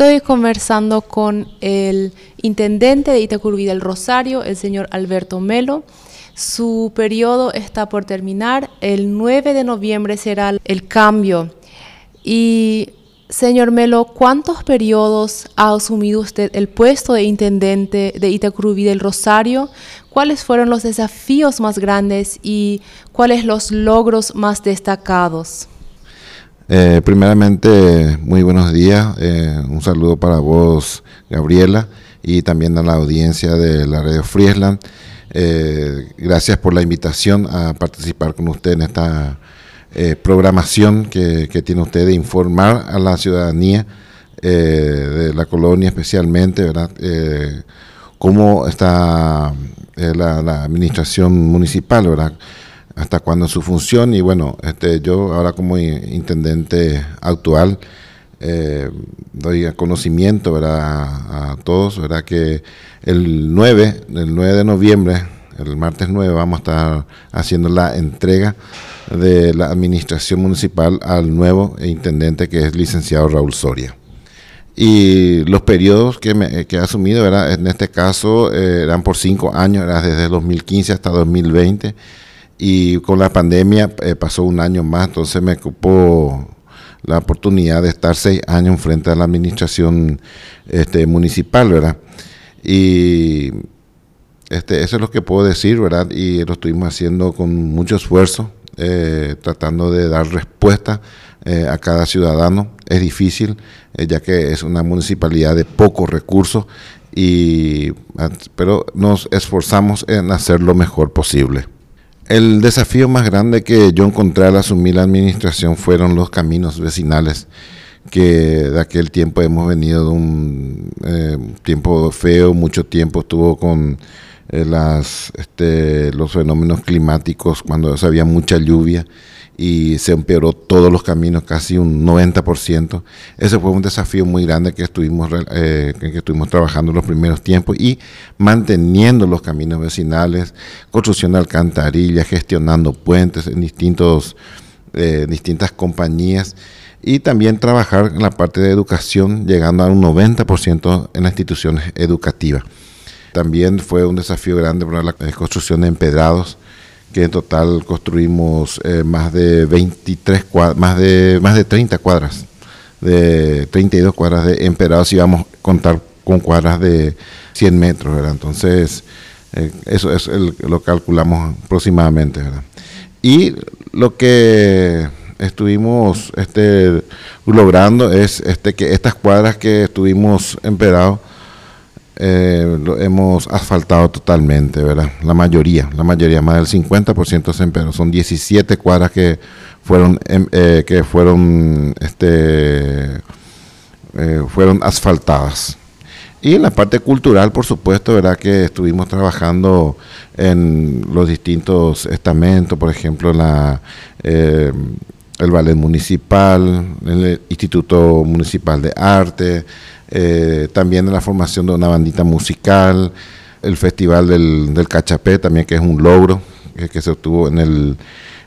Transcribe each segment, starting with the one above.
Estoy conversando con el intendente de Itacurubí del Rosario, el señor Alberto Melo. Su periodo está por terminar. El 9 de noviembre será el cambio. Y, señor Melo, ¿cuántos periodos ha asumido usted el puesto de intendente de Itacurubí del Rosario? ¿Cuáles fueron los desafíos más grandes y cuáles los logros más destacados? Eh, primeramente, muy buenos días. Eh, un saludo para vos, Gabriela, y también a la audiencia de la Radio Friesland. Eh, gracias por la invitación a participar con usted en esta programación que, tiene usted de informar a la ciudadanía de la colonia especialmente, ¿verdad? cómo está la, la, administración municipal, ¿verdad? Hasta cuándo su función y bueno, este, yo ahora como intendente actual eh, doy conocimiento A, todos, ¿verdad? que el 9, el 9 de noviembre, el martes 9, vamos a estar haciendo la entrega de la administración municipal al nuevo intendente que es licenciado Raúl Soria. Y los periodos que, me, que asumido, ¿verdad? en este caso, eh, eran por cinco años, era desde 2015 hasta 2020 y con la pandemia eh, pasó un año más, entonces me ocupó la oportunidad de estar seis años frente a la administración este, municipal, ¿verdad? Y este, eso es lo que puedo decir, ¿verdad? Y lo estuvimos haciendo con mucho esfuerzo, eh, tratando de dar respuesta eh, a cada ciudadano. Es difícil, ya que es una municipalidad de pocos recursos, y, pero nos esforzamos en hacer lo mejor posible. El desafío más grande que yo encontré al asumir la administración fueron los caminos vecinales, que de aquel tiempo hemos venido de un eh, tiempo feo, mucho tiempo estuvo con eh, las, este, los fenómenos climáticos, cuando había mucha lluvia y se empeoró todos los caminos, casi un 90%. Ese fue un desafío muy grande que estuvimos, eh, que estuvimos trabajando en los primeros tiempos y manteniendo los caminos vecinales, construcción de alcantarillas, gestionando puentes en distintos, eh, distintas compañías y también trabajar en la parte de educación, llegando a un 90% en las instituciones educativas. También fue un desafío grande para la construcción de empedrados que en total construimos eh, más de 23 cuadras, más de, más de 30 cuadras, de 32 cuadras de emperados y vamos a contar con cuadras de 100 metros, ¿verdad? Entonces, eh, eso es lo calculamos aproximadamente, ¿verdad? Y lo que estuvimos este, logrando es este, que estas cuadras que estuvimos emperados eh, lo hemos asfaltado totalmente, ¿verdad? La mayoría, la mayoría, más del 50% se empeoró. Son 17 cuadras que fueron, em, eh, que fueron, este, eh, fueron asfaltadas. Y en la parte cultural, por supuesto, ¿verdad? Que estuvimos trabajando en los distintos estamentos, por ejemplo, la, el ballet municipal, el Instituto Municipal de Arte, eh, también en la formación de una bandita musical, el Festival del, del Cachapé también que es un logro que, se obtuvo en, el,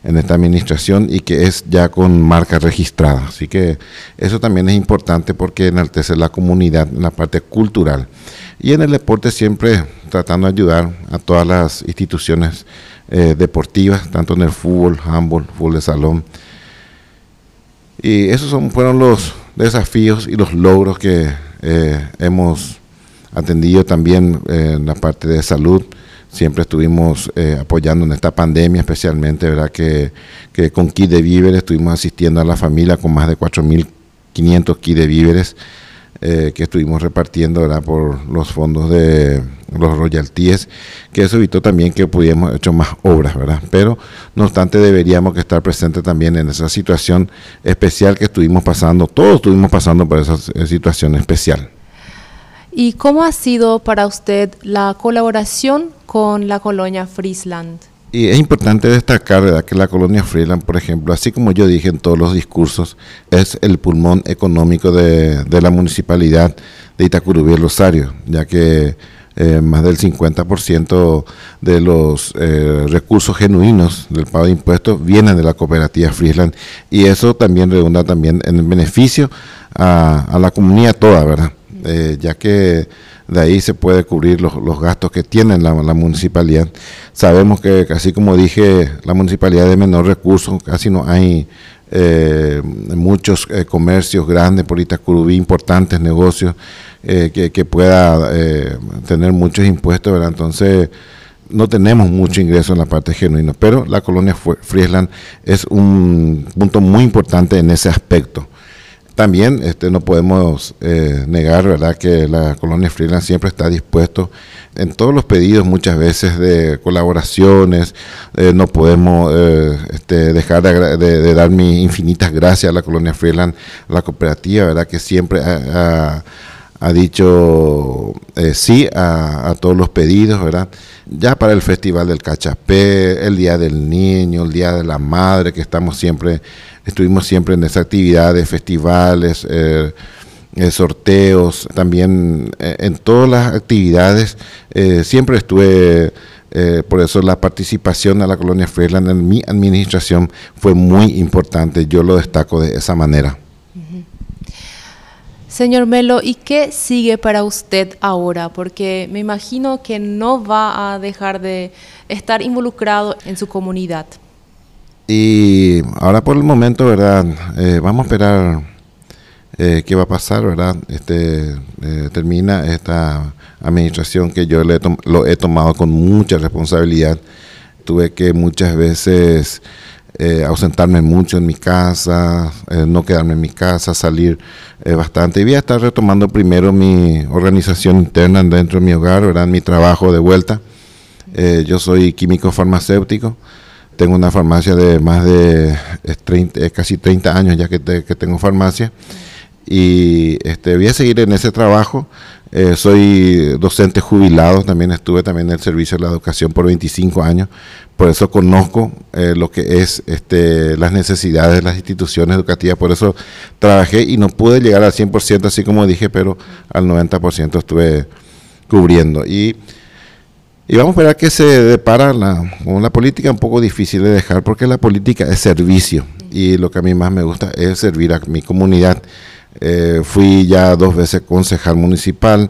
en esta administración y que es ya con marca registrada. Así que eso también es importante porque enaltece la comunidad en la parte cultural. Y en el deporte siempre tratando de ayudar a todas las instituciones eh, deportivas, tanto en el fútbol, handball, fútbol de salón. Y esos son, fueron los desafíos y los logros que eh, hemos atendido también eh, en la parte de salud. Siempre estuvimos eh, apoyando en esta pandemia, especialmente, ¿verdad? Que, que con kit de víveres estuvimos asistiendo a la familia con más de 4.500 kit de víveres que estuvimos repartiendo ¿verdad? por los fondos de los royalties, que eso evitó también que pudiéramos hecho más obras, ¿verdad? Pero no obstante deberíamos que estar presentes también en esa situación especial que estuvimos pasando, todos estuvimos pasando por esa situación especial. ¿Y cómo ha sido para usted la colaboración con la colonia Friesland? Y es importante destacar ¿verdad? que la colonia Friesland, por ejemplo, así como yo dije en todos los discursos, es el pulmón económico de, de la municipalidad de Itacurubí y Rosario, ya que eh, más del 50% de los eh, recursos genuinos del pago de impuestos vienen de la cooperativa Friesland y eso también redunda también en el beneficio a, la comunidad toda, ¿verdad? Eh, ya que de ahí se puede cubrir los, gastos que tiene la, municipalidad. Sabemos que, así como dije, la municipalidad de menor recursos, casi no hay muchos comercios grandes por Itacurubí, importantes negocios, eh, que, pueda eh, tener muchos impuestos. Entonces, no tenemos mucho ingreso en la parte genuina, pero la colonia Friesland es un punto muy importante en ese aspecto. También este, no podemos eh, negar ¿verdad? que la colonia Friesland siempre está dispuesto en todos los pedidos muchas veces de colaboraciones. no podemos este, dejar de, dar mis infinitas gracias a la colonia Freeland, a la cooperativa, ¿verdad? que siempre ha ha dicho eh, sí a, todos los pedidos, ¿verdad? Ya para el Festival del Cachapé, el Día del Niño, el Día de la Madre, que estamos siempre, estuvimos siempre en esas actividades, festivales, eh, eh, sorteos, también en todas las actividades, siempre estuve... por eso la participación a la colonia Freeland en mi administración fue muy importante, yo lo destaco de esa manera. Señor Melo, ¿y qué sigue para usted ahora? Porque me imagino que no va a dejar de estar involucrado en su comunidad. Y ahora por el momento, ¿verdad? Eh, vamos a esperar eh, qué va a pasar, ¿verdad? Este, eh, termina esta administración que yo lo he tomado con mucha responsabilidad. Tuve que muchas veces eh, ausentarme mucho en mi casa, eh, no quedarme en mi casa, salir eh, bastante. Y voy a estar retomando primero mi organización interna dentro de mi hogar, ¿verdad? mi trabajo de vuelta. yo soy químico farmacéutico, tengo una farmacia de más de 30, casi 30 años ya que, que tengo farmacia. Y este, voy a seguir en ese trabajo. Eh, soy docente jubilado, también estuve también en el servicio de la educación por 25 años, por eso conozco eh, lo que es este, las necesidades de las instituciones educativas, por eso trabajé y no pude llegar al 100% así como dije, pero al 90% estuve cubriendo. Y, y vamos a esperar que se depara la, una política un poco difícil de dejar, porque la política es servicio y lo que a mí más me gusta es servir a mi comunidad. Eh, fui ya dos veces concejal municipal,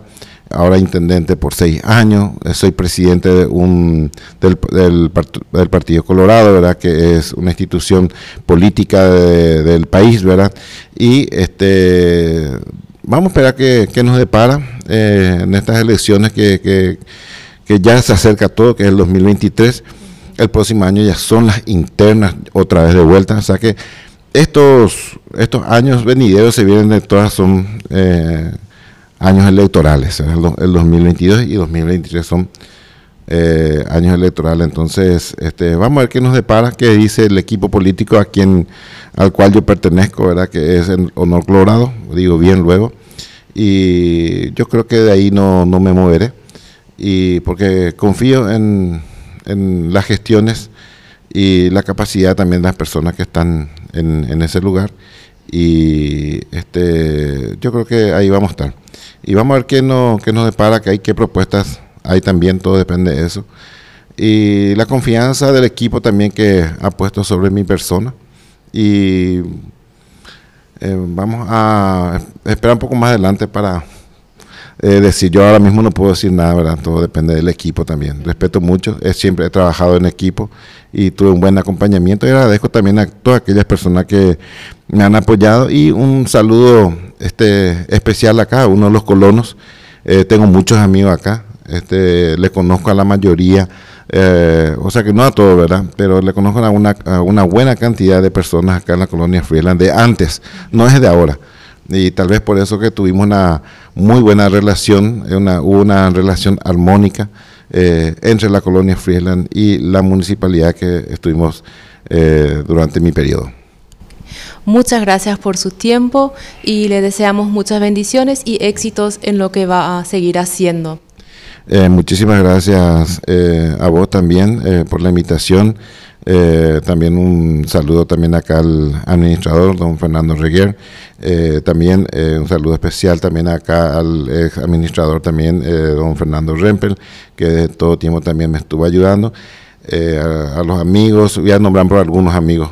ahora intendente por seis años. Eh, soy presidente de un, del, del, Partido Colorado, ¿verdad? que es una institución política del país. ¿verdad? Y este, vamos a esperar que, nos depara eh, en estas elecciones que, que, que ya se acerca todo, que es el 2023. El próximo año ya son las internas otra vez de vuelta. O sea que estos, estos años venideros se vienen de todas, son eh, años electorales. El, 2022 y 2023 son eh, años electorales. Entonces, este, vamos a ver qué nos depara, qué dice el equipo político a quien, al cual yo pertenezco, ¿verdad? que es el Honor Colorado, digo bien luego. Y yo creo que de ahí no, no me moveré. Y porque confío en, en las gestiones y la capacidad también de las personas que están en, ese lugar. Y este, yo creo que ahí vamos a estar. Y vamos a ver qué, no, qué nos depara, que hay qué propuestas hay también, todo depende de eso. Y la confianza del equipo también que ha puesto sobre mi persona. Y eh, vamos a esperar un poco más adelante para decir, yo ahora mismo no puedo decir nada, ¿verdad? Todo depende del equipo también. Respeto mucho, siempre he trabajado en equipo y tuve un buen acompañamiento y agradezco también a todas aquellas personas que me han apoyado y un saludo este, especial acá, uno de los colonos. Eh, tengo muchos amigos acá, este, le conozco a la mayoría, eh, o sea que no a todos, ¿verdad? Pero le conozco a una, a una buena cantidad de personas acá en la colonia Freeland de antes, no es de ahora y tal vez por eso que tuvimos una muy buena relación, una, una relación armónica eh, entre la colonia Friesland y la municipalidad que estuvimos eh, durante mi periodo. Muchas gracias por su tiempo y le deseamos muchas bendiciones y éxitos en lo que va a seguir haciendo. Eh, muchísimas gracias a vos también por la invitación. Eh, también un saludo también acá al administrador, don Fernando Reguer. Eh, también eh, un saludo especial también acá al ex administrador también, don Fernando Rempel, que de todo tiempo también me estuvo ayudando. A, los amigos, voy a nombrar por algunos amigos.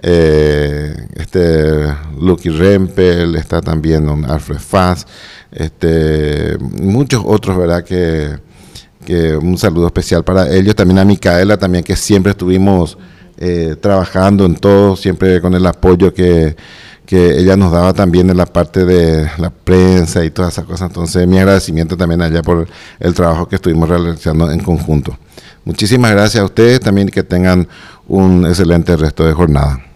este Lucky Rempel, está también don Alfred Faz, este, muchos otros, ¿verdad? Que un saludo especial para ellos, también a Micaela, también que siempre estuvimos eh, trabajando en todo, siempre con el apoyo que, que ella nos daba también en la parte de la prensa y todas esas cosas. Entonces, mi agradecimiento también allá por el trabajo que estuvimos realizando en conjunto. Muchísimas gracias a ustedes también que tengan un excelente resto de jornada.